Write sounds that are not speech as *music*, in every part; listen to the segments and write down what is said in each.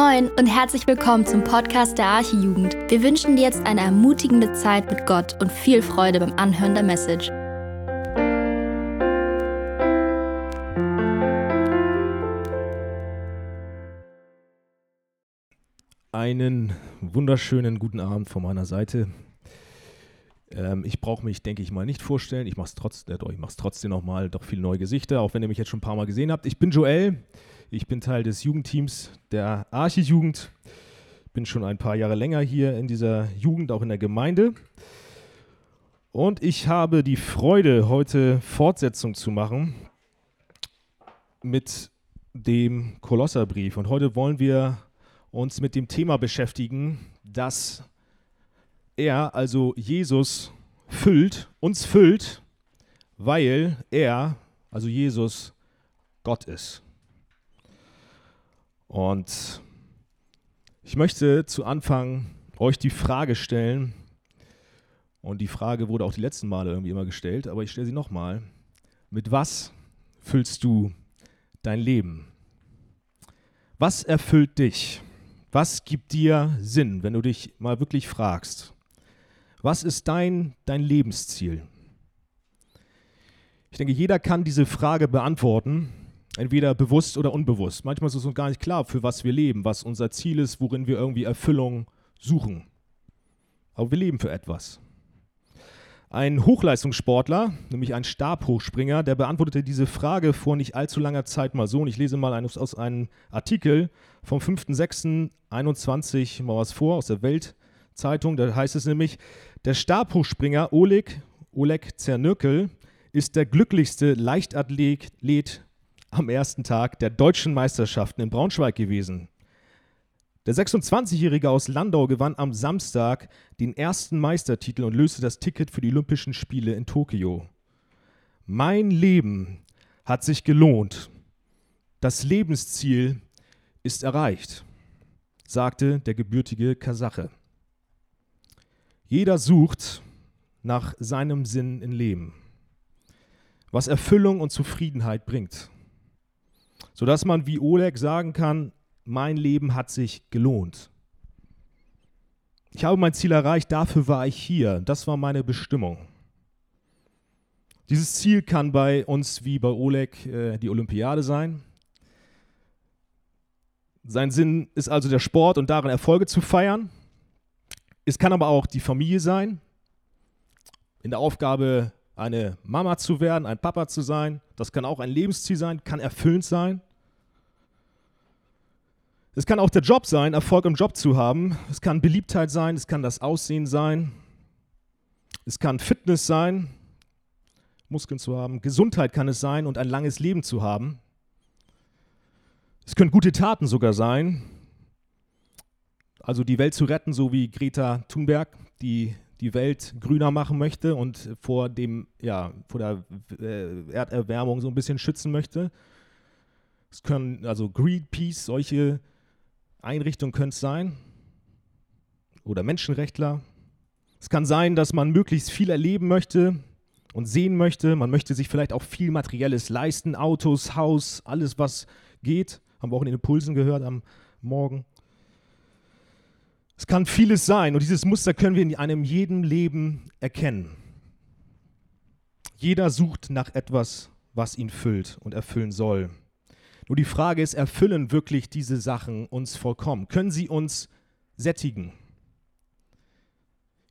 Moin und herzlich willkommen zum Podcast der Archijugend. Wir wünschen dir jetzt eine ermutigende Zeit mit Gott und viel Freude beim Anhören der Message. Einen wunderschönen guten Abend von meiner Seite. Ähm, ich brauche mich, denke ich mal, nicht vorstellen. Ich mache es trotzdem, äh, trotzdem nochmal, doch viele neue Gesichter, auch wenn ihr mich jetzt schon ein paar Mal gesehen habt. Ich bin Joel. Ich bin Teil des Jugendteams der Archijugend. Bin schon ein paar Jahre länger hier in dieser Jugend, auch in der Gemeinde. Und ich habe die Freude, heute Fortsetzung zu machen mit dem Kolosserbrief. Und heute wollen wir uns mit dem Thema beschäftigen, dass er, also Jesus, füllt, uns füllt, weil er, also Jesus, Gott ist. Und ich möchte zu Anfang euch die Frage stellen, und die Frage wurde auch die letzten Male irgendwie immer gestellt, aber ich stelle sie nochmal. Mit was füllst du dein Leben? Was erfüllt dich? Was gibt dir Sinn, wenn du dich mal wirklich fragst? Was ist dein, dein Lebensziel? Ich denke, jeder kann diese Frage beantworten Entweder bewusst oder unbewusst. Manchmal ist es uns gar nicht klar, für was wir leben, was unser Ziel ist, worin wir irgendwie Erfüllung suchen. Aber wir leben für etwas. Ein Hochleistungssportler, nämlich ein Stabhochspringer, der beantwortete diese Frage vor nicht allzu langer Zeit mal so. Und ich lese mal aus einem Artikel vom 5.6.21 mal was vor aus der Weltzeitung. Da heißt es nämlich, der Stabhochspringer Oleg, Oleg Zernökel ist der glücklichste Leichtathlet am ersten Tag der deutschen Meisterschaften in Braunschweig gewesen. Der 26-Jährige aus Landau gewann am Samstag den ersten Meistertitel und löste das Ticket für die Olympischen Spiele in Tokio. Mein Leben hat sich gelohnt. Das Lebensziel ist erreicht, sagte der gebürtige Kasache. Jeder sucht nach seinem Sinn im Leben, was Erfüllung und Zufriedenheit bringt sodass man wie Oleg sagen kann, mein Leben hat sich gelohnt. Ich habe mein Ziel erreicht, dafür war ich hier, das war meine Bestimmung. Dieses Ziel kann bei uns wie bei Oleg äh, die Olympiade sein. Sein Sinn ist also der Sport und darin Erfolge zu feiern. Es kann aber auch die Familie sein, in der Aufgabe eine Mama zu werden, ein Papa zu sein. Das kann auch ein Lebensziel sein, kann erfüllend sein. Es kann auch der Job sein, Erfolg im Job zu haben. Es kann Beliebtheit sein, es kann das Aussehen sein. Es kann Fitness sein, Muskeln zu haben. Gesundheit kann es sein und ein langes Leben zu haben. Es können gute Taten sogar sein. Also die Welt zu retten, so wie Greta Thunberg, die die Welt grüner machen möchte und vor dem, ja, vor der äh, Erderwärmung so ein bisschen schützen möchte. Es können also Greenpeace, solche Einrichtungen können es sein. Oder Menschenrechtler. Es kann sein, dass man möglichst viel erleben möchte und sehen möchte. Man möchte sich vielleicht auch viel Materielles leisten. Autos, Haus, alles, was geht. Haben wir auch in den Impulsen gehört am Morgen. Es kann vieles sein und dieses Muster können wir in einem jedem Leben erkennen. Jeder sucht nach etwas, was ihn füllt und erfüllen soll. Nur die Frage ist, erfüllen wirklich diese Sachen uns vollkommen? Können sie uns sättigen?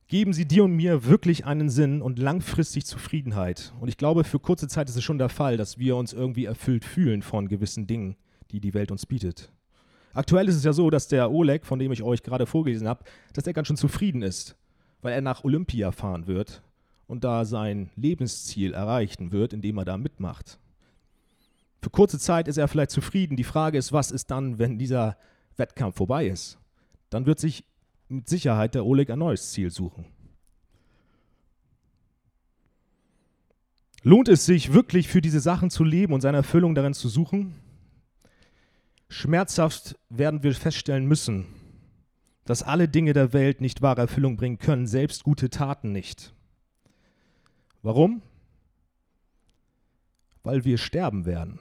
Geben sie dir und mir wirklich einen Sinn und langfristig Zufriedenheit? Und ich glaube, für kurze Zeit ist es schon der Fall, dass wir uns irgendwie erfüllt fühlen von gewissen Dingen, die die Welt uns bietet. Aktuell ist es ja so, dass der Oleg, von dem ich euch gerade vorgelesen habe, dass er ganz schön zufrieden ist, weil er nach Olympia fahren wird und da sein Lebensziel erreichen wird, indem er da mitmacht. Für kurze Zeit ist er vielleicht zufrieden. Die Frage ist, was ist dann, wenn dieser Wettkampf vorbei ist? Dann wird sich mit Sicherheit der Oleg ein neues Ziel suchen. Lohnt es sich wirklich für diese Sachen zu leben und seine Erfüllung darin zu suchen? Schmerzhaft werden wir feststellen müssen, dass alle Dinge der Welt nicht wahre Erfüllung bringen können, selbst gute Taten nicht. Warum? Weil wir sterben werden.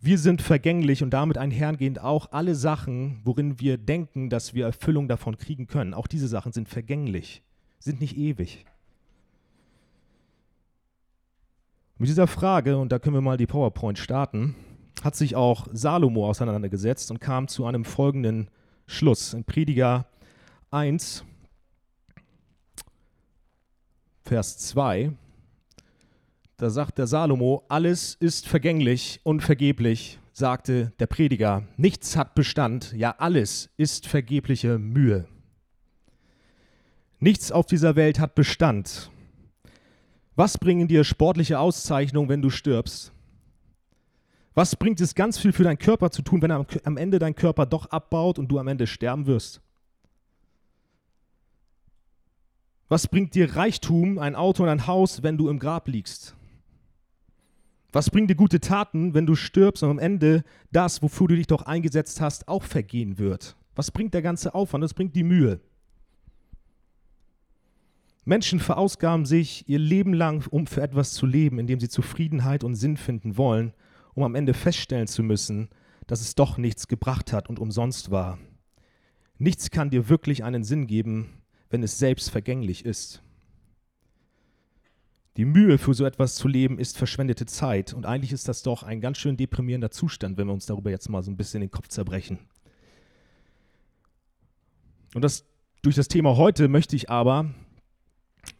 Wir sind vergänglich und damit einhergehend auch alle Sachen, worin wir denken, dass wir Erfüllung davon kriegen können. Auch diese Sachen sind vergänglich, sind nicht ewig. Mit dieser Frage, und da können wir mal die PowerPoint starten, hat sich auch Salomo auseinandergesetzt und kam zu einem folgenden Schluss. In Prediger 1, Vers 2, da sagt der Salomo, alles ist vergänglich und vergeblich, sagte der Prediger. Nichts hat Bestand, ja alles ist vergebliche Mühe. Nichts auf dieser Welt hat Bestand. Was bringen dir sportliche Auszeichnungen, wenn du stirbst? Was bringt es ganz viel für deinen Körper zu tun, wenn am, am Ende dein Körper doch abbaut und du am Ende sterben wirst? Was bringt dir Reichtum, ein Auto und ein Haus, wenn du im Grab liegst? Was bringt dir gute Taten, wenn du stirbst und am Ende das, wofür du dich doch eingesetzt hast, auch vergehen wird? Was bringt der ganze Aufwand? Was bringt die Mühe? Menschen verausgaben sich ihr Leben lang, um für etwas zu leben, in dem sie Zufriedenheit und Sinn finden wollen, um am Ende feststellen zu müssen, dass es doch nichts gebracht hat und umsonst war. Nichts kann dir wirklich einen Sinn geben, wenn es selbst vergänglich ist. Die Mühe für so etwas zu leben ist verschwendete Zeit und eigentlich ist das doch ein ganz schön deprimierender Zustand, wenn wir uns darüber jetzt mal so ein bisschen den Kopf zerbrechen. Und das, durch das Thema heute möchte ich aber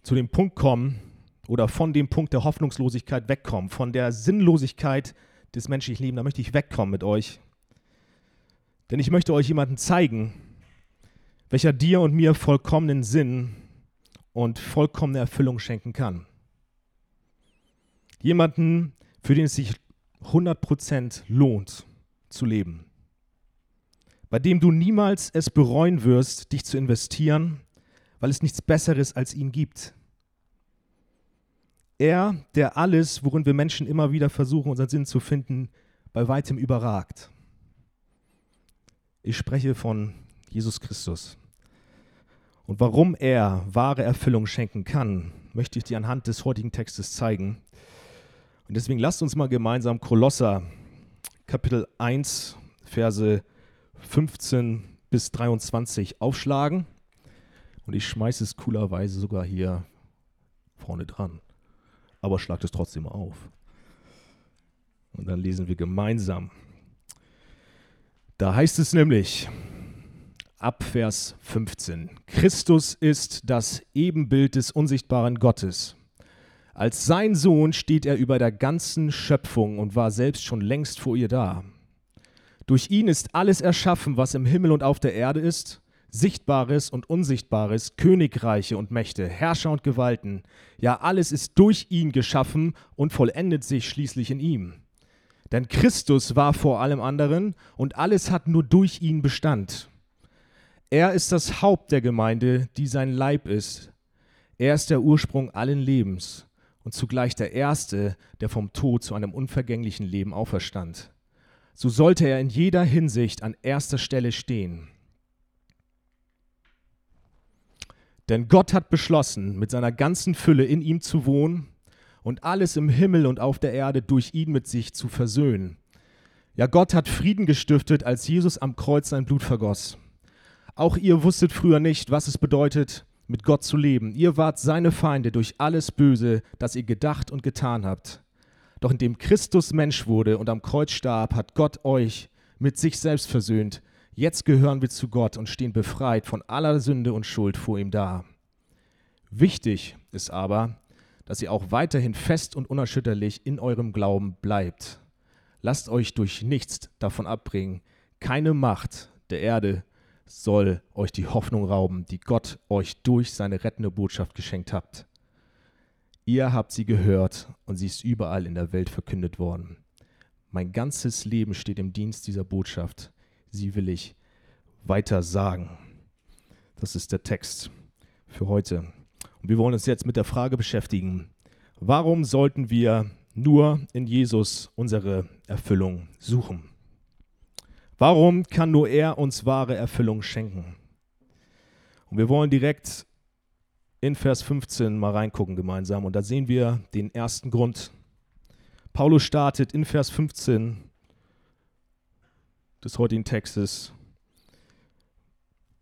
zu dem Punkt kommen oder von dem Punkt der Hoffnungslosigkeit wegkommen, von der Sinnlosigkeit des menschlichen Lebens, da möchte ich wegkommen mit euch. Denn ich möchte euch jemanden zeigen, welcher dir und mir vollkommenen Sinn und vollkommene Erfüllung schenken kann. Jemanden, für den es sich 100% lohnt zu leben. Bei dem du niemals es bereuen wirst, dich zu investieren weil es nichts Besseres als ihn gibt. Er, der alles, worin wir Menschen immer wieder versuchen, unseren Sinn zu finden, bei weitem überragt. Ich spreche von Jesus Christus. Und warum er wahre Erfüllung schenken kann, möchte ich dir anhand des heutigen Textes zeigen. Und deswegen lasst uns mal gemeinsam Kolosser Kapitel 1, Verse 15 bis 23 aufschlagen. Und ich schmeiße es coolerweise sogar hier vorne dran. Aber schlagt es trotzdem auf. Und dann lesen wir gemeinsam. Da heißt es nämlich, ab Vers 15, Christus ist das Ebenbild des unsichtbaren Gottes. Als sein Sohn steht er über der ganzen Schöpfung und war selbst schon längst vor ihr da. Durch ihn ist alles erschaffen, was im Himmel und auf der Erde ist, Sichtbares und Unsichtbares, Königreiche und Mächte, Herrscher und Gewalten, ja alles ist durch ihn geschaffen und vollendet sich schließlich in ihm. Denn Christus war vor allem anderen und alles hat nur durch ihn Bestand. Er ist das Haupt der Gemeinde, die sein Leib ist. Er ist der Ursprung allen Lebens und zugleich der Erste, der vom Tod zu einem unvergänglichen Leben auferstand. So sollte er in jeder Hinsicht an erster Stelle stehen. Denn Gott hat beschlossen, mit seiner ganzen Fülle in ihm zu wohnen und alles im Himmel und auf der Erde durch ihn mit sich zu versöhnen. Ja, Gott hat Frieden gestiftet, als Jesus am Kreuz sein Blut vergoss. Auch ihr wusstet früher nicht, was es bedeutet, mit Gott zu leben. Ihr wart seine Feinde durch alles Böse, das ihr gedacht und getan habt. Doch indem Christus Mensch wurde und am Kreuz starb, hat Gott euch mit sich selbst versöhnt Jetzt gehören wir zu Gott und stehen befreit von aller Sünde und Schuld vor ihm da. Wichtig ist aber, dass ihr auch weiterhin fest und unerschütterlich in eurem Glauben bleibt. Lasst euch durch nichts davon abbringen. Keine Macht der Erde soll euch die Hoffnung rauben, die Gott euch durch seine rettende Botschaft geschenkt hat. Ihr habt sie gehört und sie ist überall in der Welt verkündet worden. Mein ganzes Leben steht im Dienst dieser Botschaft sie will ich weiter sagen. Das ist der Text für heute. Und wir wollen uns jetzt mit der Frage beschäftigen, warum sollten wir nur in Jesus unsere Erfüllung suchen? Warum kann nur er uns wahre Erfüllung schenken? Und wir wollen direkt in Vers 15 mal reingucken gemeinsam. Und da sehen wir den ersten Grund. Paulus startet in Vers 15 des heutigen Textes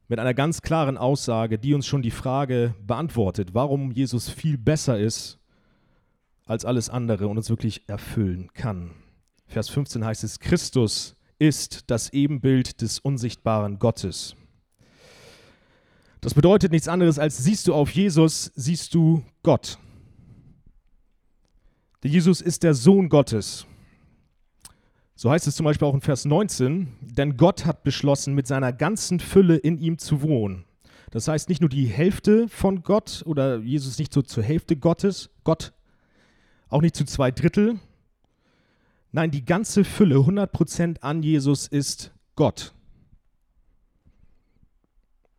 mit einer ganz klaren Aussage, die uns schon die Frage beantwortet, warum Jesus viel besser ist als alles andere und uns wirklich erfüllen kann. Vers 15 heißt es, Christus ist das Ebenbild des unsichtbaren Gottes. Das bedeutet nichts anderes als siehst du auf Jesus, siehst du Gott. Der Jesus ist der Sohn Gottes. So heißt es zum Beispiel auch in Vers 19, denn Gott hat beschlossen, mit seiner ganzen Fülle in ihm zu wohnen. Das heißt nicht nur die Hälfte von Gott oder Jesus nicht so zur Hälfte Gottes, Gott auch nicht zu zwei Drittel. Nein, die ganze Fülle, 100% an Jesus ist Gott.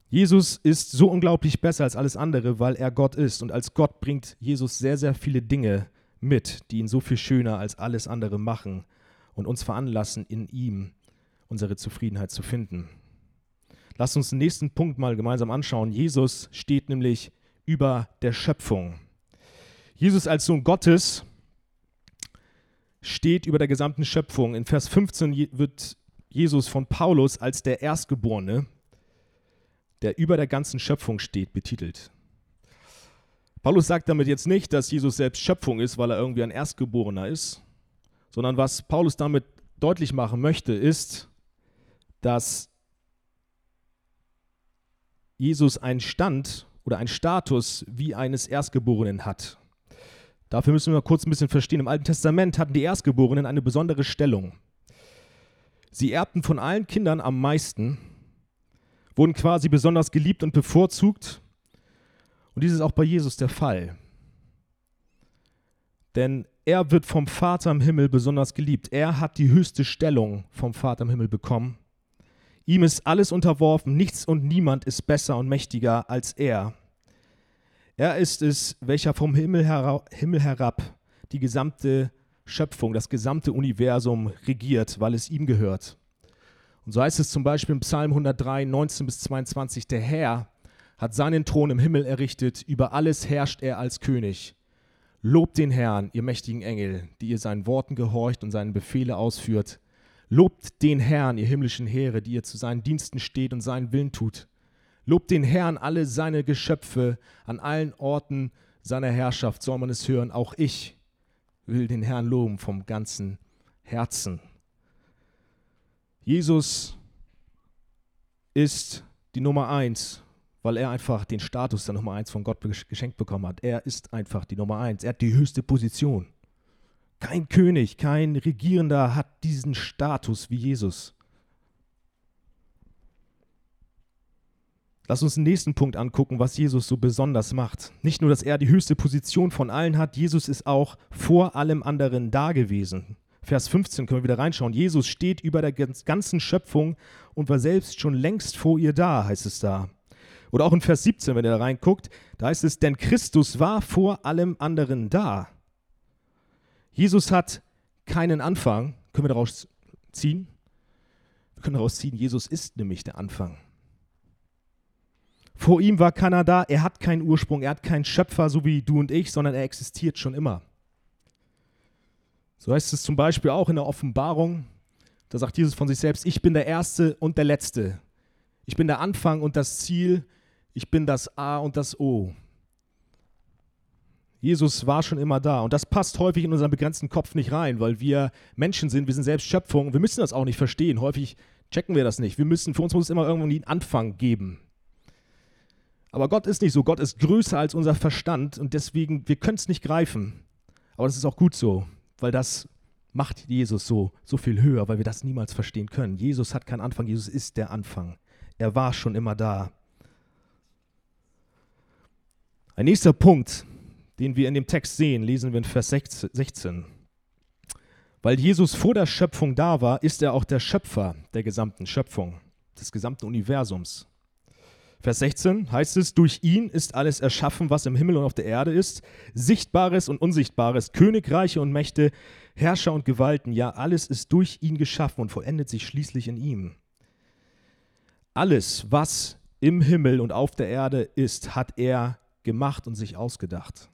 Jesus ist so unglaublich besser als alles andere, weil er Gott ist. Und als Gott bringt Jesus sehr, sehr viele Dinge mit, die ihn so viel schöner als alles andere machen und uns veranlassen, in ihm unsere Zufriedenheit zu finden. Lasst uns den nächsten Punkt mal gemeinsam anschauen. Jesus steht nämlich über der Schöpfung. Jesus als Sohn Gottes steht über der gesamten Schöpfung. In Vers 15 wird Jesus von Paulus als der Erstgeborene, der über der ganzen Schöpfung steht, betitelt. Paulus sagt damit jetzt nicht, dass Jesus selbst Schöpfung ist, weil er irgendwie ein Erstgeborener ist, sondern was Paulus damit deutlich machen möchte, ist, dass Jesus einen Stand oder einen Status wie eines Erstgeborenen hat. Dafür müssen wir kurz ein bisschen verstehen. Im Alten Testament hatten die Erstgeborenen eine besondere Stellung. Sie erbten von allen Kindern am meisten, wurden quasi besonders geliebt und bevorzugt. Und dies ist auch bei Jesus der Fall. Denn er wird vom Vater im Himmel besonders geliebt. Er hat die höchste Stellung vom Vater im Himmel bekommen. Ihm ist alles unterworfen, nichts und niemand ist besser und mächtiger als er. Er ist es, welcher vom Himmel, hera Himmel herab die gesamte Schöpfung, das gesamte Universum regiert, weil es ihm gehört. Und so heißt es zum Beispiel im Psalm 103, 19 bis 22, der Herr hat seinen Thron im Himmel errichtet, über alles herrscht er als König. Lobt den Herrn, ihr mächtigen Engel, die ihr seinen Worten gehorcht und seinen Befehle ausführt. Lobt den Herrn, ihr himmlischen Heere, die ihr zu seinen Diensten steht und seinen Willen tut. Lobt den Herrn, alle seine Geschöpfe, an allen Orten seiner Herrschaft soll man es hören. Auch ich will den Herrn loben vom ganzen Herzen. Jesus ist die Nummer eins weil er einfach den Status der Nummer eins von Gott geschenkt bekommen hat. Er ist einfach die Nummer eins. Er hat die höchste Position. Kein König, kein Regierender hat diesen Status wie Jesus. Lass uns den nächsten Punkt angucken, was Jesus so besonders macht. Nicht nur, dass er die höchste Position von allen hat, Jesus ist auch vor allem anderen da gewesen. Vers 15 können wir wieder reinschauen. Jesus steht über der ganzen Schöpfung und war selbst schon längst vor ihr da, heißt es da. Oder auch in Vers 17, wenn ihr da reinguckt, da heißt es, denn Christus war vor allem anderen da. Jesus hat keinen Anfang. Können wir daraus ziehen? Wir können daraus ziehen, Jesus ist nämlich der Anfang. Vor ihm war keiner da, er hat keinen Ursprung, er hat keinen Schöpfer, so wie du und ich, sondern er existiert schon immer. So heißt es zum Beispiel auch in der Offenbarung, da sagt Jesus von sich selbst, ich bin der Erste und der Letzte. Ich bin der Anfang und das Ziel ich bin das A und das O. Jesus war schon immer da. Und das passt häufig in unseren begrenzten Kopf nicht rein, weil wir Menschen sind, wir sind selbst Schöpfung. Wir müssen das auch nicht verstehen. Häufig checken wir das nicht. Wir müssen, für uns muss es immer irgendwo einen Anfang geben. Aber Gott ist nicht so. Gott ist größer als unser Verstand und deswegen, wir können es nicht greifen. Aber das ist auch gut so, weil das macht Jesus so, so viel höher, weil wir das niemals verstehen können. Jesus hat keinen Anfang, Jesus ist der Anfang. Er war schon immer da. Ein nächster Punkt, den wir in dem Text sehen, lesen wir in Vers 16. Weil Jesus vor der Schöpfung da war, ist er auch der Schöpfer der gesamten Schöpfung, des gesamten Universums. Vers 16 heißt es, durch ihn ist alles erschaffen, was im Himmel und auf der Erde ist, Sichtbares und Unsichtbares, Königreiche und Mächte, Herrscher und Gewalten, ja, alles ist durch ihn geschaffen und vollendet sich schließlich in ihm. Alles, was im Himmel und auf der Erde ist, hat er gemacht und sich ausgedacht.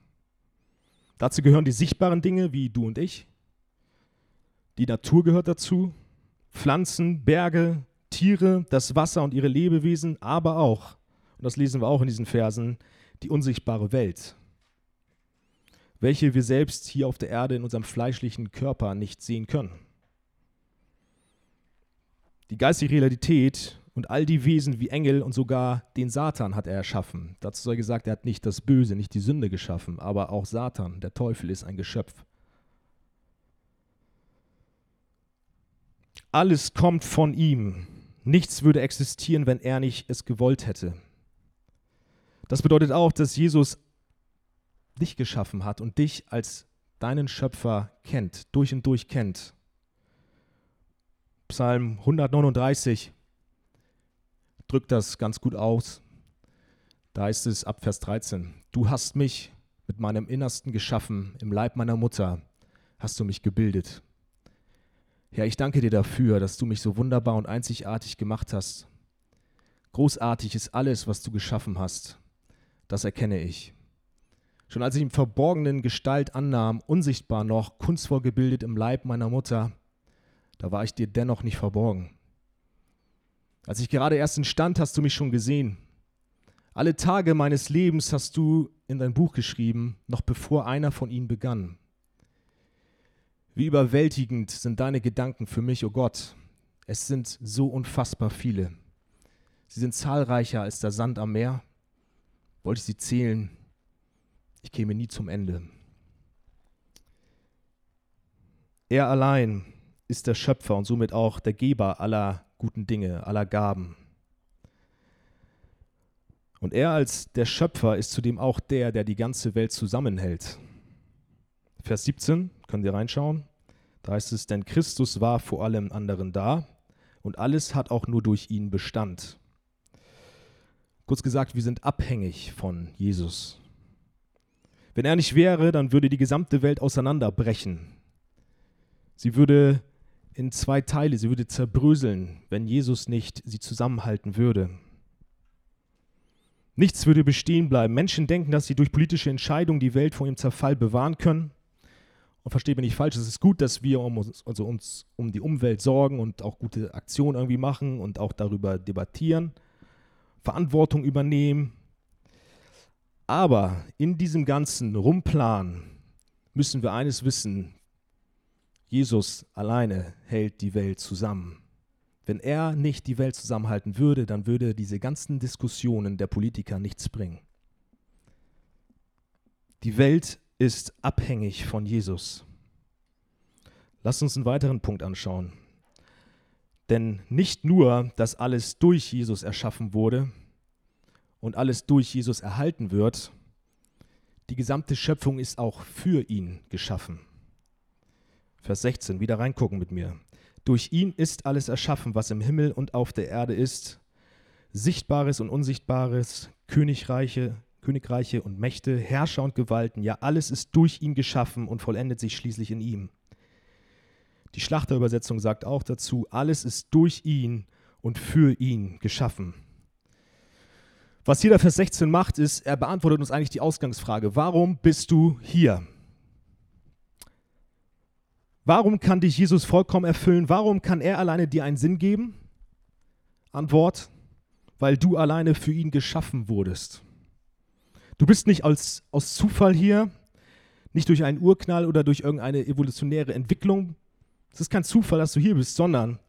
Dazu gehören die sichtbaren Dinge wie du und ich. Die Natur gehört dazu. Pflanzen, Berge, Tiere, das Wasser und ihre Lebewesen, aber auch, und das lesen wir auch in diesen Versen, die unsichtbare Welt, welche wir selbst hier auf der Erde in unserem fleischlichen Körper nicht sehen können. Die geistige Realität und all die Wesen wie Engel und sogar den Satan hat er erschaffen. Dazu sei gesagt, er hat nicht das Böse, nicht die Sünde geschaffen, aber auch Satan, der Teufel, ist ein Geschöpf. Alles kommt von ihm. Nichts würde existieren, wenn er nicht es gewollt hätte. Das bedeutet auch, dass Jesus dich geschaffen hat und dich als deinen Schöpfer kennt, durch und durch kennt. Psalm 139 drückt das ganz gut aus. Da heißt es ab Vers 13, du hast mich mit meinem Innersten geschaffen, im Leib meiner Mutter hast du mich gebildet. Herr, ich danke dir dafür, dass du mich so wunderbar und einzigartig gemacht hast. Großartig ist alles, was du geschaffen hast. Das erkenne ich. Schon als ich im Verborgenen Gestalt annahm, unsichtbar noch, kunstvoll gebildet im Leib meiner Mutter, da war ich dir dennoch nicht verborgen. Als ich gerade erst entstand, hast du mich schon gesehen. Alle Tage meines Lebens hast du in dein Buch geschrieben, noch bevor einer von ihnen begann. Wie überwältigend sind deine Gedanken für mich, o oh Gott. Es sind so unfassbar viele. Sie sind zahlreicher als der Sand am Meer. Wollte ich sie zählen, ich käme nie zum Ende. Er allein ist der Schöpfer und somit auch der Geber aller guten Dinge, aller Gaben. Und er als der Schöpfer ist zudem auch der, der die ganze Welt zusammenhält. Vers 17, können Sie reinschauen. Da heißt es, denn Christus war vor allem anderen da und alles hat auch nur durch ihn Bestand. Kurz gesagt, wir sind abhängig von Jesus. Wenn er nicht wäre, dann würde die gesamte Welt auseinanderbrechen. Sie würde in zwei Teile, sie würde zerbröseln, wenn Jesus nicht sie zusammenhalten würde. Nichts würde bestehen bleiben. Menschen denken, dass sie durch politische Entscheidungen die Welt vor ihrem Zerfall bewahren können. Und versteht mich nicht falsch, es ist gut, dass wir um uns, also uns um die Umwelt sorgen und auch gute Aktionen irgendwie machen und auch darüber debattieren, Verantwortung übernehmen. Aber in diesem ganzen Rumplan müssen wir eines wissen, Jesus alleine hält die Welt zusammen. Wenn er nicht die Welt zusammenhalten würde, dann würde diese ganzen Diskussionen der Politiker nichts bringen. Die Welt ist abhängig von Jesus. Lass uns einen weiteren Punkt anschauen. Denn nicht nur, dass alles durch Jesus erschaffen wurde und alles durch Jesus erhalten wird, die gesamte Schöpfung ist auch für ihn geschaffen. Vers 16, wieder reingucken mit mir. Durch ihn ist alles erschaffen, was im Himmel und auf der Erde ist, Sichtbares und Unsichtbares, Königreiche, Königreiche und Mächte, Herrscher und Gewalten, ja alles ist durch ihn geschaffen und vollendet sich schließlich in ihm. Die Schlachterübersetzung sagt auch dazu, alles ist durch ihn und für ihn geschaffen. Was hier der Vers 16 macht, ist, er beantwortet uns eigentlich die Ausgangsfrage, warum bist du hier? Warum kann dich Jesus vollkommen erfüllen? Warum kann er alleine dir einen Sinn geben? Antwort, weil du alleine für ihn geschaffen wurdest. Du bist nicht als, aus Zufall hier, nicht durch einen Urknall oder durch irgendeine evolutionäre Entwicklung. Es ist kein Zufall, dass du hier bist, sondern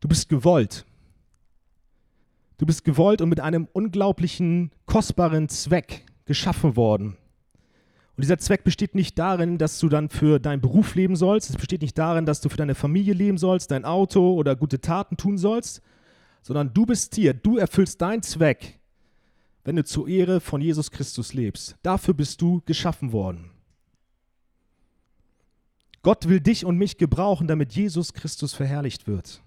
du bist gewollt. Du bist gewollt und mit einem unglaublichen, kostbaren Zweck geschaffen worden. Und dieser Zweck besteht nicht darin, dass du dann für deinen Beruf leben sollst. Es besteht nicht darin, dass du für deine Familie leben sollst, dein Auto oder gute Taten tun sollst, sondern du bist hier. Du erfüllst deinen Zweck, wenn du zur Ehre von Jesus Christus lebst. Dafür bist du geschaffen worden. Gott will dich und mich gebrauchen, damit Jesus Christus verherrlicht wird.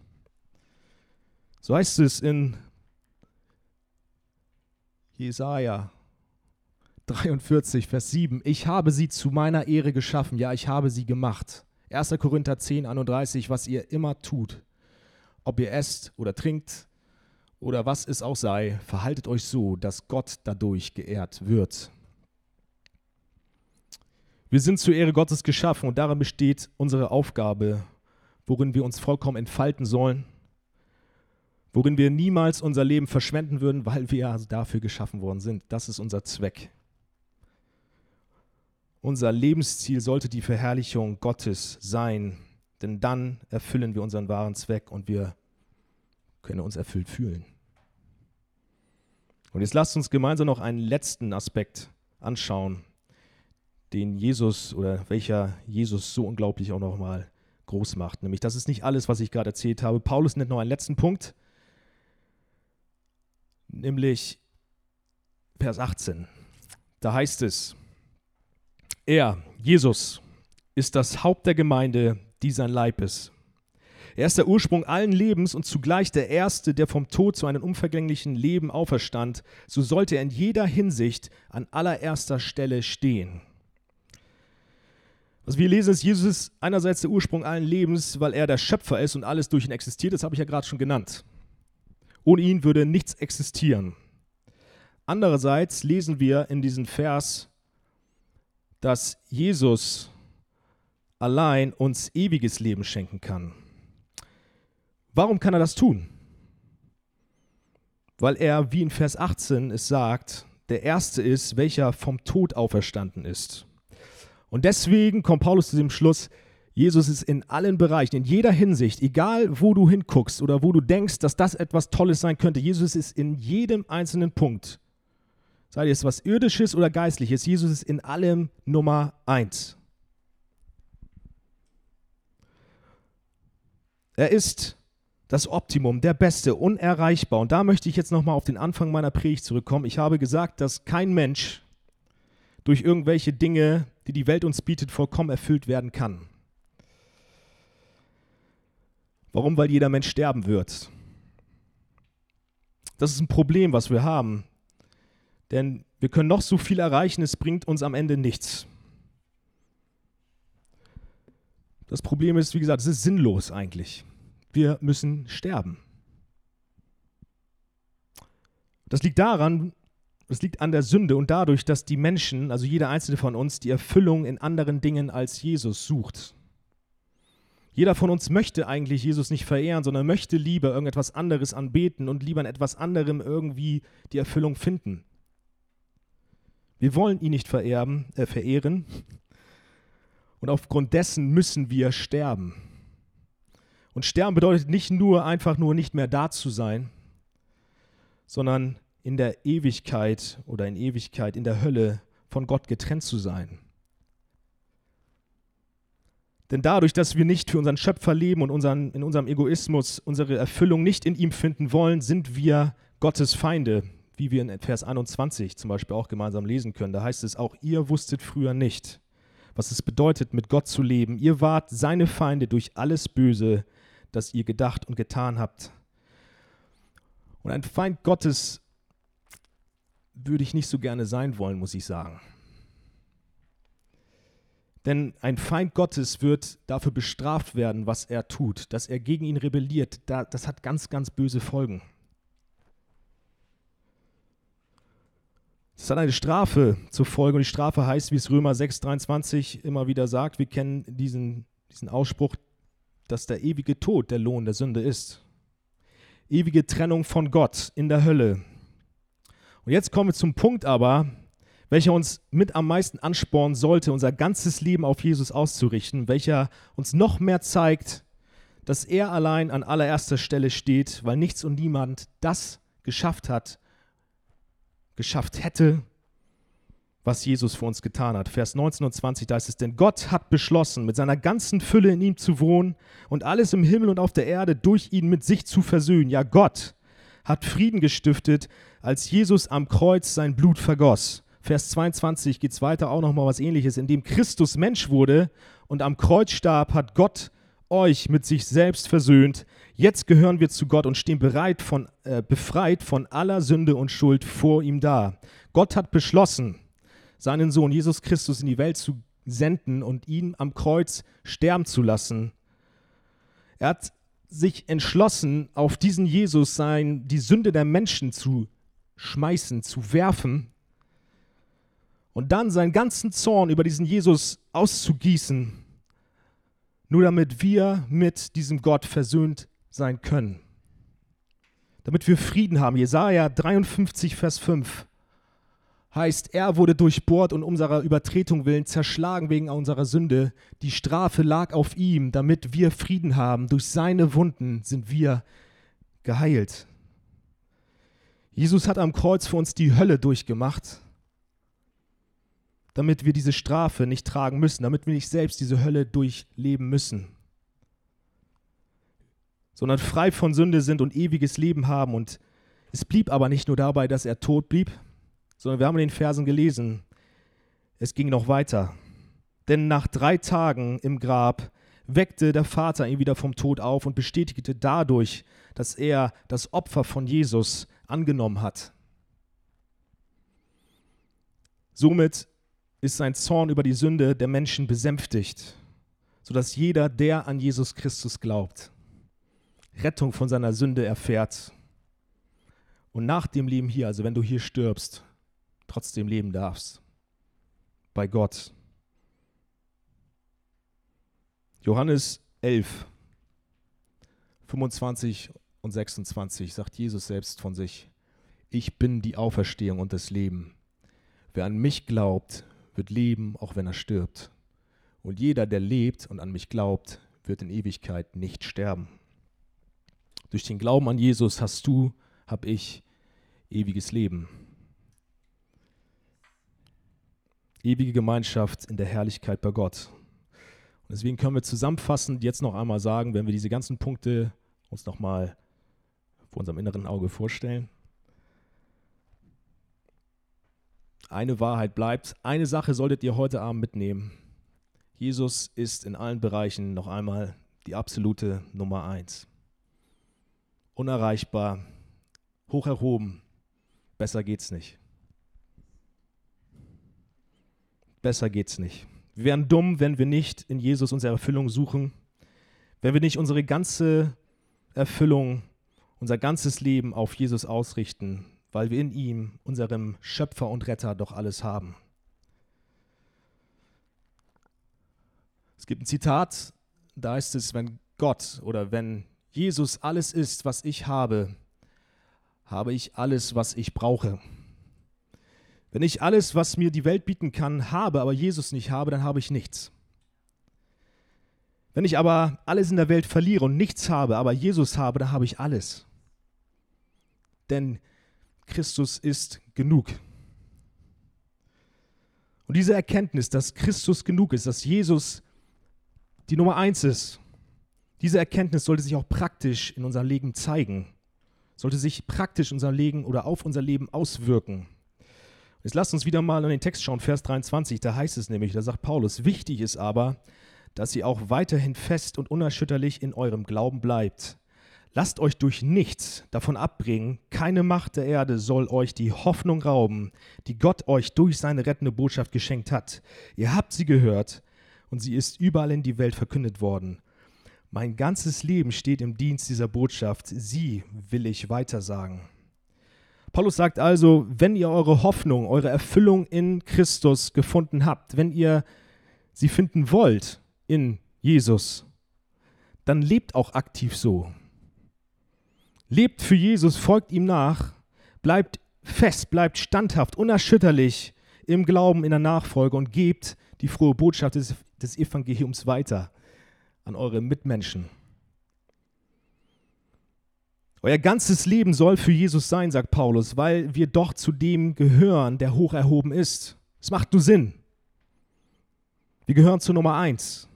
So heißt es in Jesaja 43, Vers 7. Ich habe sie zu meiner Ehre geschaffen, ja, ich habe sie gemacht. 1. Korinther 10, 31, was ihr immer tut, ob ihr esst oder trinkt oder was es auch sei, verhaltet euch so, dass Gott dadurch geehrt wird. Wir sind zur Ehre Gottes geschaffen und darin besteht unsere Aufgabe, worin wir uns vollkommen entfalten sollen, worin wir niemals unser Leben verschwenden würden, weil wir dafür geschaffen worden sind. Das ist unser Zweck. Unser Lebensziel sollte die Verherrlichung Gottes sein, denn dann erfüllen wir unseren wahren Zweck und wir können uns erfüllt fühlen. Und jetzt lasst uns gemeinsam noch einen letzten Aspekt anschauen, den Jesus oder welcher Jesus so unglaublich auch nochmal groß macht. Nämlich, das ist nicht alles, was ich gerade erzählt habe. Paulus nennt noch einen letzten Punkt, nämlich Vers 18. Da heißt es, er, Jesus, ist das Haupt der Gemeinde, die sein Leib ist. Er ist der Ursprung allen Lebens und zugleich der Erste, der vom Tod zu einem unvergänglichen Leben auferstand. So sollte er in jeder Hinsicht an allererster Stelle stehen. Was wir lesen, ist, Jesus ist einerseits der Ursprung allen Lebens, weil er der Schöpfer ist und alles durch ihn existiert. Das habe ich ja gerade schon genannt. Ohne ihn würde nichts existieren. Andererseits lesen wir in diesem Vers, dass Jesus allein uns ewiges Leben schenken kann. Warum kann er das tun? Weil er, wie in Vers 18 es sagt, der Erste ist, welcher vom Tod auferstanden ist. Und deswegen kommt Paulus zu dem Schluss, Jesus ist in allen Bereichen, in jeder Hinsicht, egal wo du hinguckst oder wo du denkst, dass das etwas Tolles sein könnte, Jesus ist in jedem einzelnen Punkt, sei es was Irdisches oder Geistliches, Jesus ist in allem Nummer eins. Er ist das Optimum, der Beste, unerreichbar. Und da möchte ich jetzt nochmal auf den Anfang meiner Predigt zurückkommen. Ich habe gesagt, dass kein Mensch durch irgendwelche Dinge, die die Welt uns bietet, vollkommen erfüllt werden kann. Warum? Weil jeder Mensch sterben wird. Das ist ein Problem, was wir haben. Denn wir können noch so viel erreichen, es bringt uns am Ende nichts. Das Problem ist, wie gesagt, es ist sinnlos eigentlich. Wir müssen sterben. Das liegt daran, es liegt an der Sünde und dadurch, dass die Menschen, also jeder einzelne von uns, die Erfüllung in anderen Dingen als Jesus sucht. Jeder von uns möchte eigentlich Jesus nicht verehren, sondern möchte lieber irgendetwas anderes anbeten und lieber in etwas anderem irgendwie die Erfüllung finden. Wir wollen ihn nicht vererben, äh, verehren und aufgrund dessen müssen wir sterben. Und sterben bedeutet nicht nur einfach nur nicht mehr da zu sein, sondern in der Ewigkeit oder in Ewigkeit in der Hölle von Gott getrennt zu sein. Denn dadurch, dass wir nicht für unseren Schöpfer leben und unseren, in unserem Egoismus unsere Erfüllung nicht in ihm finden wollen, sind wir Gottes Feinde, wie wir in Vers 21 zum Beispiel auch gemeinsam lesen können. Da heißt es, auch ihr wusstet früher nicht, was es bedeutet, mit Gott zu leben. Ihr wart seine Feinde durch alles Böse, das ihr gedacht und getan habt. Und ein Feind Gottes würde ich nicht so gerne sein wollen, muss ich sagen. Denn ein Feind Gottes wird dafür bestraft werden, was er tut, dass er gegen ihn rebelliert. Das hat ganz, ganz böse Folgen. Es hat eine Strafe zur Folge und die Strafe heißt, wie es Römer 6, 23 immer wieder sagt, wir kennen diesen, diesen Ausspruch, dass der ewige Tod der Lohn der Sünde ist. Ewige Trennung von Gott in der Hölle. Und jetzt kommen wir zum Punkt aber, welcher uns mit am meisten anspornen sollte, unser ganzes Leben auf Jesus auszurichten, welcher uns noch mehr zeigt, dass er allein an allererster Stelle steht, weil nichts und niemand das geschafft hat, geschafft hätte, was Jesus für uns getan hat. Vers 19 und 20, da ist es, denn Gott hat beschlossen, mit seiner ganzen Fülle in ihm zu wohnen und alles im Himmel und auf der Erde durch ihn mit sich zu versöhnen. Ja, Gott hat Frieden gestiftet, als Jesus am Kreuz sein Blut vergoss. Vers 22 geht es weiter auch nochmal was ähnliches. Indem Christus Mensch wurde und am Kreuz starb, hat Gott euch mit sich selbst versöhnt. Jetzt gehören wir zu Gott und stehen bereit von, äh, befreit von aller Sünde und Schuld vor ihm da. Gott hat beschlossen, seinen Sohn Jesus Christus in die Welt zu senden und ihn am Kreuz sterben zu lassen. Er hat sich entschlossen, auf diesen Jesus sein, die Sünde der Menschen zu schmeißen, zu werfen und dann seinen ganzen Zorn über diesen Jesus auszugießen, nur damit wir mit diesem Gott versöhnt sein können. Damit wir Frieden haben. Jesaja 53, Vers 5 heißt, er wurde durchbohrt und unserer Übertretung willen zerschlagen wegen unserer Sünde. Die Strafe lag auf ihm, damit wir Frieden haben. Durch seine Wunden sind wir geheilt. Jesus hat am Kreuz für uns die Hölle durchgemacht, damit wir diese Strafe nicht tragen müssen, damit wir nicht selbst diese Hölle durchleben müssen, sondern frei von Sünde sind und ewiges Leben haben. Und es blieb aber nicht nur dabei, dass er tot blieb, sondern wir haben in den Versen gelesen, es ging noch weiter. Denn nach drei Tagen im Grab weckte der Vater ihn wieder vom Tod auf und bestätigte dadurch, dass er das Opfer von Jesus angenommen hat. Somit ist sein Zorn über die Sünde der Menschen besänftigt, sodass jeder, der an Jesus Christus glaubt, Rettung von seiner Sünde erfährt und nach dem Leben hier, also wenn du hier stirbst, trotzdem leben darfst. Bei Gott. Johannes 11, 25 und 26 sagt Jesus selbst von sich, ich bin die Auferstehung und das Leben. Wer an mich glaubt, wird leben, auch wenn er stirbt. Und jeder, der lebt und an mich glaubt, wird in Ewigkeit nicht sterben. Durch den Glauben an Jesus hast du, hab ich ewiges Leben. ewige Gemeinschaft in der Herrlichkeit bei Gott. Und deswegen können wir zusammenfassend jetzt noch einmal sagen, wenn wir diese ganzen Punkte uns nochmal vor unserem inneren Auge vorstellen. Eine Wahrheit bleibt, eine Sache solltet ihr heute Abend mitnehmen. Jesus ist in allen Bereichen noch einmal die absolute Nummer eins. Unerreichbar, hoch erhoben, besser geht's nicht. Besser geht's nicht. Wir wären dumm, wenn wir nicht in Jesus unsere Erfüllung suchen, wenn wir nicht unsere ganze Erfüllung, unser ganzes Leben auf Jesus ausrichten, weil wir in ihm, unserem Schöpfer und Retter, doch alles haben. Es gibt ein Zitat, da heißt es, wenn Gott oder wenn Jesus alles ist, was ich habe, habe ich alles, was ich brauche. Wenn ich alles, was mir die Welt bieten kann, habe, aber Jesus nicht habe, dann habe ich nichts. Wenn ich aber alles in der Welt verliere und nichts habe, aber Jesus habe, dann habe ich alles. Denn Christus ist genug. Und diese Erkenntnis, dass Christus genug ist, dass Jesus die Nummer eins ist, diese Erkenntnis sollte sich auch praktisch in unserem Leben zeigen, sollte sich praktisch unser Leben oder auf unser Leben auswirken. Jetzt lasst uns wieder mal an den Text schauen, Vers 23, da heißt es nämlich, da sagt Paulus, wichtig ist aber, dass ihr auch weiterhin fest und unerschütterlich in eurem Glauben bleibt. Lasst euch durch nichts davon abbringen, keine Macht der Erde soll euch die Hoffnung rauben, die Gott euch durch seine rettende Botschaft geschenkt hat. Ihr habt sie gehört und sie ist überall in die Welt verkündet worden. Mein ganzes Leben steht im Dienst dieser Botschaft, sie will ich weitersagen. Paulus sagt also, wenn ihr eure Hoffnung, eure Erfüllung in Christus gefunden habt, wenn ihr sie finden wollt in Jesus, dann lebt auch aktiv so. Lebt für Jesus, folgt ihm nach, bleibt fest, bleibt standhaft, unerschütterlich im Glauben, in der Nachfolge und gebt die frohe Botschaft des, des Evangeliums weiter an eure Mitmenschen. Euer ganzes Leben soll für Jesus sein, sagt Paulus, weil wir doch zu dem gehören, der hoch erhoben ist. Es macht nur Sinn. Wir gehören zur Nummer eins.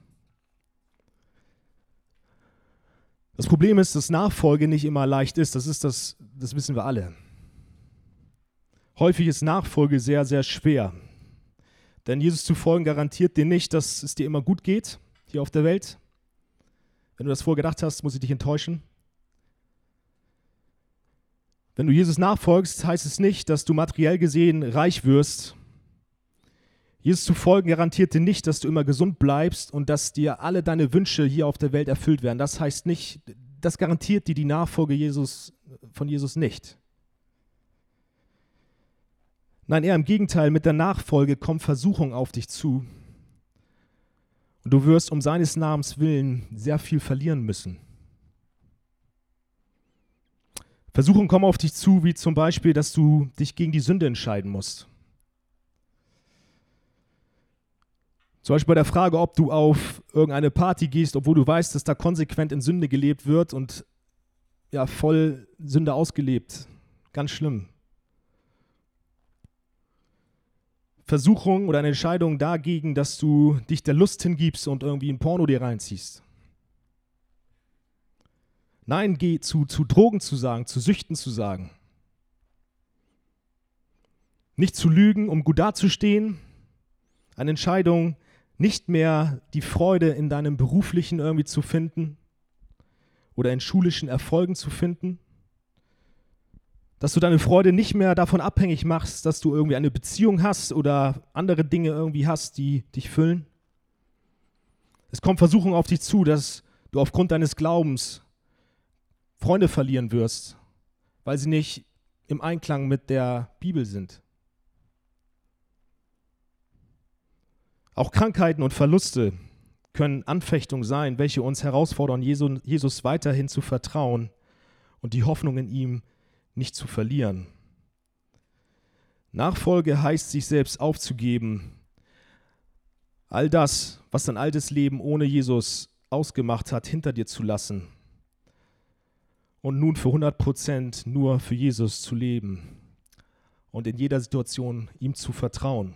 Das Problem ist, dass Nachfolge nicht immer leicht ist. Das ist das, das wissen wir alle. Häufig ist Nachfolge sehr, sehr schwer. Denn Jesus zu folgen garantiert dir nicht, dass es dir immer gut geht hier auf der Welt. Wenn du das vorgedacht hast, muss ich dich enttäuschen. Wenn du Jesus nachfolgst, heißt es nicht, dass du materiell gesehen reich wirst. Jesus zu folgen garantiert dir nicht, dass du immer gesund bleibst und dass dir alle deine Wünsche hier auf der Welt erfüllt werden. Das heißt nicht, das garantiert dir die Nachfolge Jesus, von Jesus nicht. Nein, eher im Gegenteil, mit der Nachfolge kommt Versuchung auf dich zu. Und du wirst um seines Namens willen sehr viel verlieren müssen. Versuchungen kommen auf dich zu, wie zum Beispiel, dass du dich gegen die Sünde entscheiden musst. Zum Beispiel bei der Frage, ob du auf irgendeine Party gehst, obwohl du weißt, dass da konsequent in Sünde gelebt wird und ja, voll Sünde ausgelebt. Ganz schlimm. Versuchung oder eine Entscheidung dagegen, dass du dich der Lust hingibst und irgendwie ein Porno dir reinziehst. Nein, geh zu, zu Drogen zu sagen, zu Süchten zu sagen. Nicht zu lügen, um gut dazustehen. Eine Entscheidung, nicht mehr die Freude in deinem beruflichen irgendwie zu finden oder in schulischen Erfolgen zu finden. Dass du deine Freude nicht mehr davon abhängig machst, dass du irgendwie eine Beziehung hast oder andere Dinge irgendwie hast, die dich füllen. Es kommt Versuchung auf dich zu, dass du aufgrund deines Glaubens Freunde verlieren wirst, weil sie nicht im Einklang mit der Bibel sind. Auch Krankheiten und Verluste können Anfechtungen sein, welche uns herausfordern, Jesus weiterhin zu vertrauen und die Hoffnung in ihm nicht zu verlieren. Nachfolge heißt, sich selbst aufzugeben. All das, was dein altes Leben ohne Jesus ausgemacht hat, hinter dir zu lassen und nun für 100 Prozent nur für Jesus zu leben und in jeder Situation ihm zu vertrauen.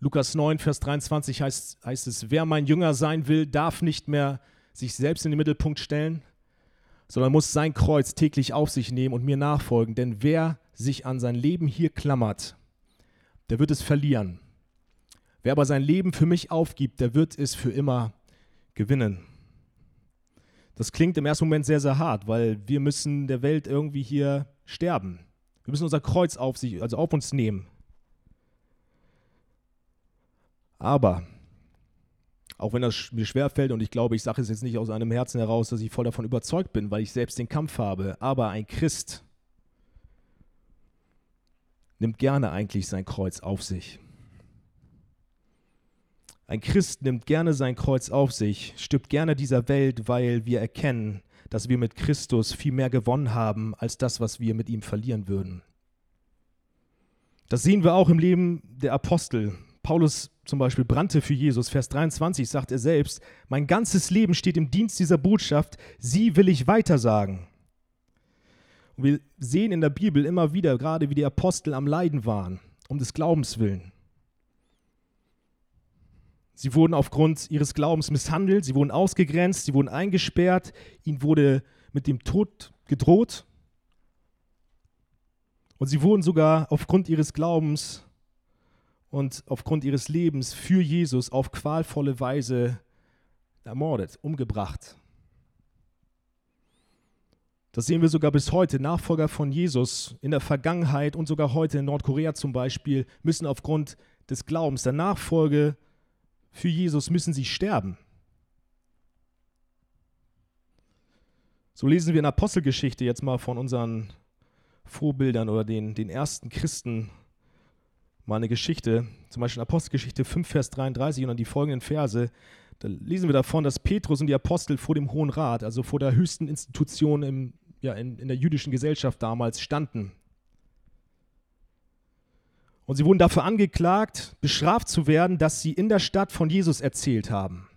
Lukas 9, Vers 23 heißt, heißt es, wer mein Jünger sein will, darf nicht mehr sich selbst in den Mittelpunkt stellen, sondern muss sein Kreuz täglich auf sich nehmen und mir nachfolgen. Denn wer sich an sein Leben hier klammert, der wird es verlieren. Wer aber sein Leben für mich aufgibt, der wird es für immer gewinnen. Das klingt im ersten Moment sehr, sehr hart, weil wir müssen der Welt irgendwie hier sterben. Wir müssen unser Kreuz auf, sich, also auf uns nehmen. Aber, auch wenn das mir schwerfällt und ich glaube, ich sage es jetzt nicht aus einem Herzen heraus, dass ich voll davon überzeugt bin, weil ich selbst den Kampf habe, aber ein Christ nimmt gerne eigentlich sein Kreuz auf sich. Ein Christ nimmt gerne sein Kreuz auf sich, stirbt gerne dieser Welt, weil wir erkennen, dass wir mit Christus viel mehr gewonnen haben als das, was wir mit ihm verlieren würden. Das sehen wir auch im Leben der Apostel. Paulus zum Beispiel brannte für Jesus. Vers 23 sagt er selbst, mein ganzes Leben steht im Dienst dieser Botschaft, sie will ich weitersagen. Und wir sehen in der Bibel immer wieder, gerade wie die Apostel am Leiden waren, um des Glaubens willen. Sie wurden aufgrund ihres Glaubens misshandelt, sie wurden ausgegrenzt, sie wurden eingesperrt, ihnen wurde mit dem Tod gedroht. Und sie wurden sogar aufgrund ihres Glaubens und aufgrund ihres Lebens für Jesus auf qualvolle Weise ermordet, umgebracht. Das sehen wir sogar bis heute. Nachfolger von Jesus in der Vergangenheit und sogar heute in Nordkorea zum Beispiel müssen aufgrund des Glaubens, der Nachfolge für Jesus müssen sie sterben. So lesen wir in Apostelgeschichte jetzt mal von unseren Vorbildern oder den, den ersten Christen mal eine Geschichte, zum Beispiel in Apostelgeschichte 5, Vers 33 und dann die folgenden Verse. Da lesen wir davon, dass Petrus und die Apostel vor dem Hohen Rat, also vor der höchsten Institution im, ja, in, in der jüdischen Gesellschaft damals, standen. Und sie wurden dafür angeklagt, bestraft zu werden, dass sie in der Stadt von Jesus erzählt haben.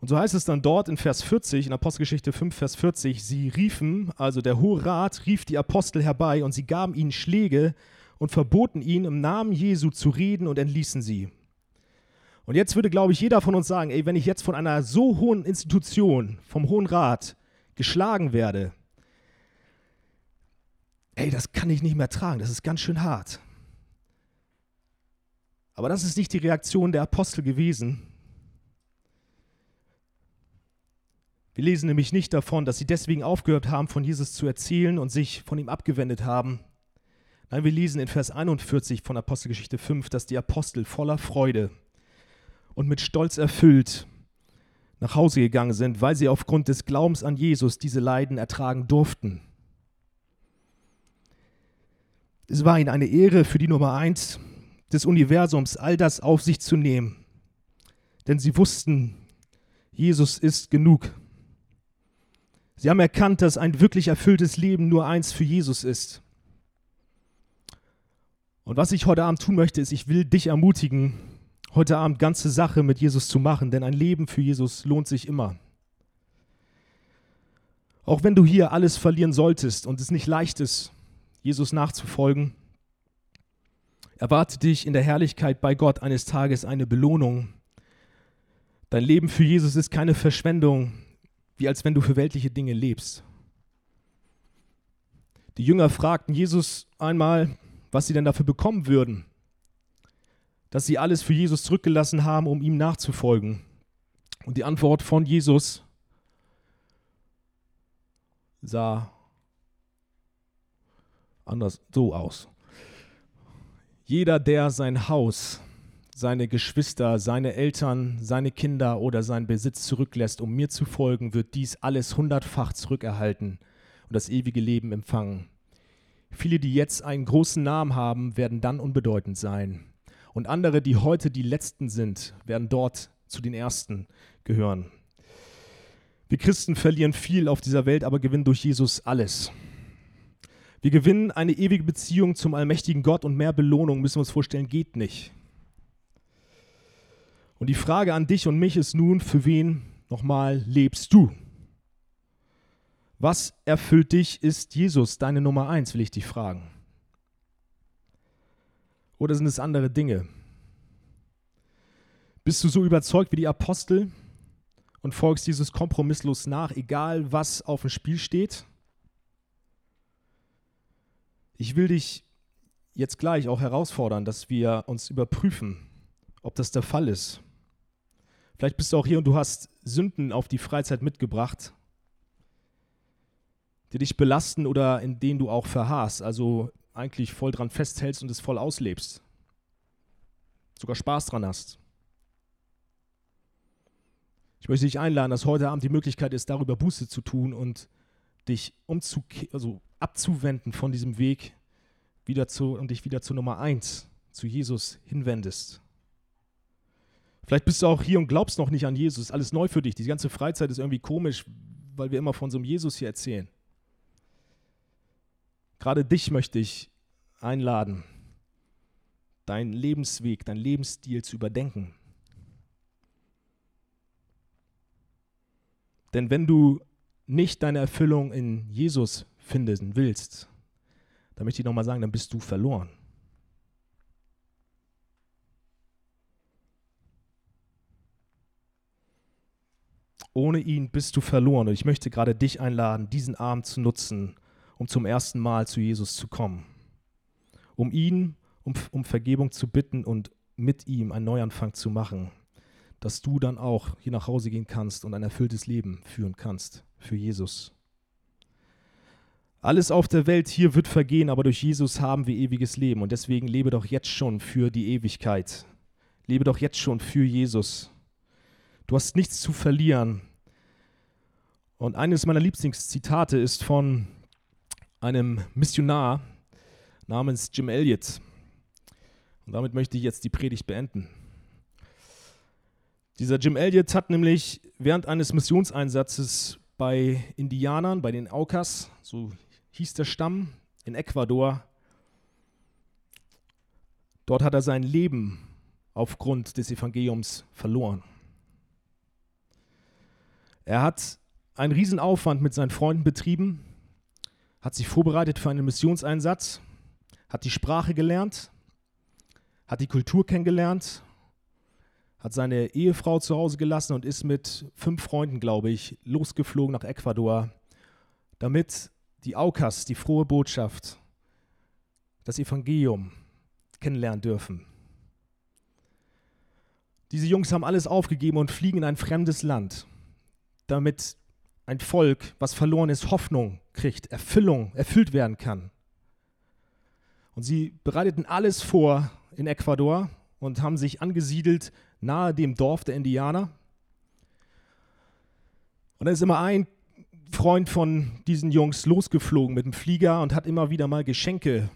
Und so heißt es dann dort in Vers 40, in Apostelgeschichte 5, Vers 40, sie riefen, also der Hohe Rat rief die Apostel herbei und sie gaben ihnen Schläge und verboten ihnen im Namen Jesu zu reden und entließen sie. Und jetzt würde, glaube ich, jeder von uns sagen, ey, wenn ich jetzt von einer so hohen Institution, vom Hohen Rat, geschlagen werde, ey, das kann ich nicht mehr tragen, das ist ganz schön hart. Aber das ist nicht die Reaktion der Apostel gewesen. Wir lesen nämlich nicht davon, dass sie deswegen aufgehört haben, von Jesus zu erzählen und sich von ihm abgewendet haben. Nein, wir lesen in Vers 41 von Apostelgeschichte 5, dass die Apostel voller Freude und mit Stolz erfüllt nach Hause gegangen sind, weil sie aufgrund des Glaubens an Jesus diese Leiden ertragen durften. Es war ihnen eine Ehre, für die Nummer eins des Universums, all das auf sich zu nehmen. Denn sie wussten, Jesus ist genug. Sie haben erkannt, dass ein wirklich erfülltes Leben nur eins für Jesus ist. Und was ich heute Abend tun möchte, ist, ich will dich ermutigen, heute Abend ganze Sache mit Jesus zu machen, denn ein Leben für Jesus lohnt sich immer. Auch wenn du hier alles verlieren solltest und es nicht leicht ist, Jesus nachzufolgen, erwartet dich in der Herrlichkeit bei Gott eines Tages eine Belohnung. Dein Leben für Jesus ist keine Verschwendung, wie als wenn du für weltliche Dinge lebst. Die Jünger fragten Jesus einmal, was sie denn dafür bekommen würden, dass sie alles für Jesus zurückgelassen haben, um ihm nachzufolgen. Und die Antwort von Jesus sah anders so aus. Jeder, der sein Haus, seine Geschwister, seine Eltern, seine Kinder oder seinen Besitz zurücklässt, um mir zu folgen, wird dies alles hundertfach zurückerhalten und das ewige Leben empfangen. Viele, die jetzt einen großen Namen haben, werden dann unbedeutend sein. Und andere, die heute die Letzten sind, werden dort zu den Ersten gehören. Wir Christen verlieren viel auf dieser Welt, aber gewinnen durch Jesus alles. Wir gewinnen eine ewige Beziehung zum allmächtigen Gott und mehr Belohnung, müssen wir uns vorstellen, geht nicht. Und die Frage an dich und mich ist nun, für wen nochmal lebst du? Was erfüllt dich? Ist Jesus deine Nummer eins, will ich dich fragen. Oder sind es andere Dinge? Bist du so überzeugt wie die Apostel und folgst Jesus kompromisslos nach, egal was auf dem Spiel steht? Ich will dich jetzt gleich auch herausfordern, dass wir uns überprüfen, ob das der Fall ist. Vielleicht bist du auch hier und du hast Sünden auf die Freizeit mitgebracht die dich belasten oder in denen du auch verharrst, also eigentlich voll dran festhältst und es voll auslebst. Sogar Spaß dran hast. Ich möchte dich einladen, dass heute Abend die Möglichkeit ist, darüber Buße zu tun und dich also abzuwenden von diesem Weg wieder zu, und dich wieder zu Nummer eins, zu Jesus hinwendest. Vielleicht bist du auch hier und glaubst noch nicht an Jesus. Alles neu für dich. Die ganze Freizeit ist irgendwie komisch, weil wir immer von so einem Jesus hier erzählen. Gerade dich möchte ich einladen, deinen Lebensweg, deinen Lebensstil zu überdenken. Denn wenn du nicht deine Erfüllung in Jesus finden willst, dann möchte ich nochmal sagen, dann bist du verloren. Ohne ihn bist du verloren. Und ich möchte gerade dich einladen, diesen Abend zu nutzen, um zum ersten Mal zu Jesus zu kommen. Um ihn um, um Vergebung zu bitten und mit ihm einen Neuanfang zu machen, dass du dann auch hier nach Hause gehen kannst und ein erfülltes Leben führen kannst für Jesus. Alles auf der Welt hier wird vergehen, aber durch Jesus haben wir ewiges Leben und deswegen lebe doch jetzt schon für die Ewigkeit. Lebe doch jetzt schon für Jesus. Du hast nichts zu verlieren. Und eines meiner Lieblingszitate ist von einem Missionar namens Jim Elliot. Und damit möchte ich jetzt die Predigt beenden. Dieser Jim Elliot hat nämlich während eines Missionseinsatzes bei Indianern, bei den Aukas, so hieß der Stamm, in Ecuador, dort hat er sein Leben aufgrund des Evangeliums verloren. Er hat einen Riesenaufwand mit seinen Freunden betrieben, hat sich vorbereitet für einen Missionseinsatz, hat die Sprache gelernt, hat die Kultur kennengelernt, hat seine Ehefrau zu Hause gelassen und ist mit fünf Freunden, glaube ich, losgeflogen nach Ecuador, damit die Aukas, die frohe Botschaft, das Evangelium kennenlernen dürfen. Diese Jungs haben alles aufgegeben und fliegen in ein fremdes Land, damit ein Volk, was verloren ist, Hoffnung kriegt, Erfüllung, erfüllt werden kann. Und sie bereiteten alles vor in Ecuador und haben sich angesiedelt nahe dem Dorf der Indianer. Und dann ist immer ein Freund von diesen Jungs losgeflogen mit dem Flieger und hat immer wieder mal Geschenke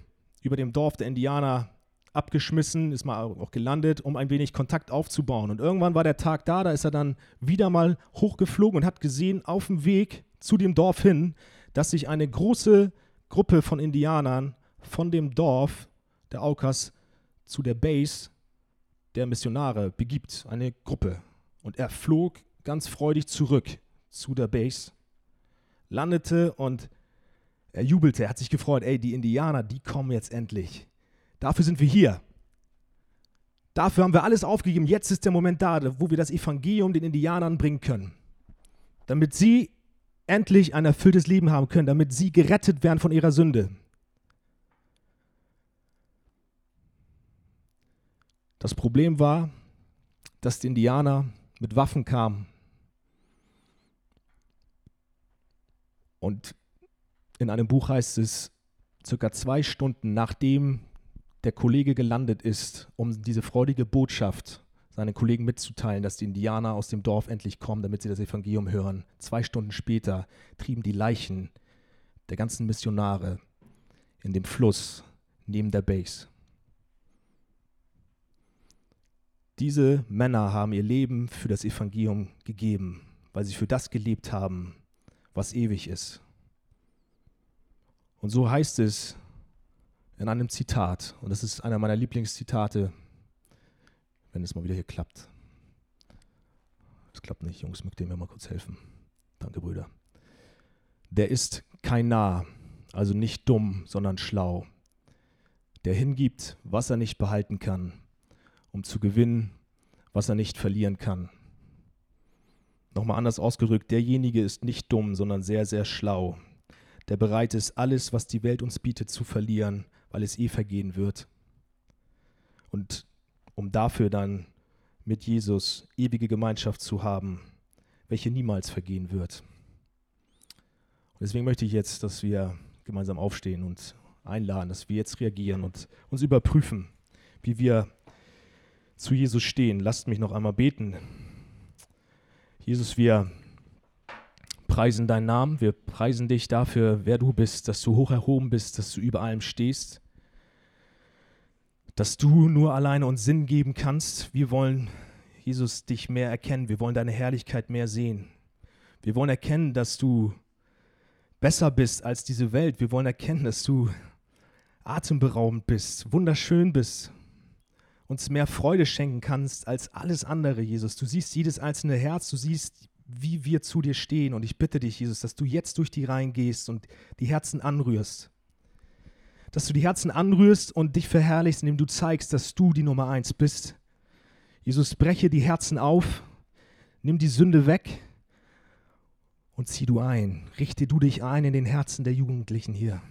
über dem Dorf der Indianer abgeschmissen, ist mal auch gelandet, um ein wenig Kontakt aufzubauen. Und irgendwann war der Tag da, da ist er dann wieder mal hochgeflogen und hat gesehen, auf dem Weg zu dem Dorf hin, dass sich eine große Gruppe von Indianern von dem Dorf der Aukas zu der Base der Missionare begibt, eine Gruppe. Und er flog ganz freudig zurück zu der Base, landete und er jubelte, er hat sich gefreut, ey, die Indianer, die kommen jetzt endlich. Dafür sind wir hier. Dafür haben wir alles aufgegeben. Jetzt ist der Moment da, wo wir das Evangelium den Indianern bringen können. Damit sie endlich ein erfülltes Leben haben können, damit sie gerettet werden von ihrer Sünde. Das Problem war, dass die Indianer mit Waffen kamen. Und in einem Buch heißt es, circa zwei Stunden nachdem der Kollege gelandet ist, um diese freudige Botschaft seinen Kollegen mitzuteilen, dass die Indianer aus dem Dorf endlich kommen, damit sie das Evangelium hören. Zwei Stunden später trieben die Leichen der ganzen Missionare in dem Fluss neben der Base. Diese Männer haben ihr Leben für das Evangelium gegeben, weil sie für das gelebt haben, was ewig ist. Und so heißt es in einem Zitat, und das ist einer meiner Lieblingszitate, wenn es mal wieder hier klappt. Es klappt nicht, Jungs, mögt ihr mir mal kurz helfen? Danke, Brüder. Der ist kein Narr, also nicht dumm, sondern schlau. Der hingibt, was er nicht behalten kann, um zu gewinnen, was er nicht verlieren kann. Nochmal anders ausgedrückt, derjenige ist nicht dumm, sondern sehr, sehr schlau. Der bereit ist, alles, was die Welt uns bietet, zu verlieren, weil es eh vergehen wird. Und um dafür dann mit Jesus ewige Gemeinschaft zu haben, welche niemals vergehen wird. Und deswegen möchte ich jetzt, dass wir gemeinsam aufstehen und einladen, dass wir jetzt reagieren und uns überprüfen, wie wir zu Jesus stehen. Lasst mich noch einmal beten. Jesus, wir preisen deinen Namen, wir preisen dich dafür, wer du bist, dass du hoch erhoben bist, dass du über allem stehst dass du nur alleine uns Sinn geben kannst. Wir wollen, Jesus, dich mehr erkennen. Wir wollen deine Herrlichkeit mehr sehen. Wir wollen erkennen, dass du besser bist als diese Welt. Wir wollen erkennen, dass du atemberaubend bist, wunderschön bist, uns mehr Freude schenken kannst als alles andere, Jesus. Du siehst jedes einzelne Herz, du siehst, wie wir zu dir stehen. Und ich bitte dich, Jesus, dass du jetzt durch die Reihen gehst und die Herzen anrührst dass du die Herzen anrührst und dich verherrlichst, indem du zeigst, dass du die Nummer eins bist. Jesus, breche die Herzen auf, nimm die Sünde weg und zieh du ein. Richte du dich ein in den Herzen der Jugendlichen hier,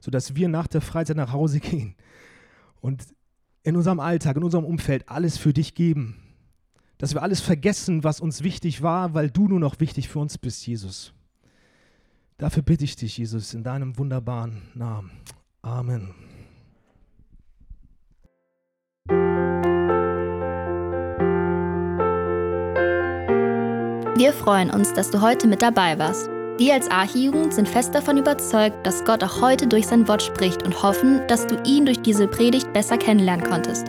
sodass wir nach der Freizeit nach Hause *laughs* gehen und in unserem Alltag, in unserem Umfeld alles für dich geben. Dass wir alles vergessen, was uns wichtig war, weil du nur noch wichtig für uns bist, Jesus. Dafür bitte ich dich, Jesus, in deinem wunderbaren Namen. Amen. Wir freuen uns, dass du heute mit dabei warst. Wir als Archijugend sind fest davon überzeugt, dass Gott auch heute durch sein Wort spricht und hoffen, dass du ihn durch diese Predigt besser kennenlernen konntest.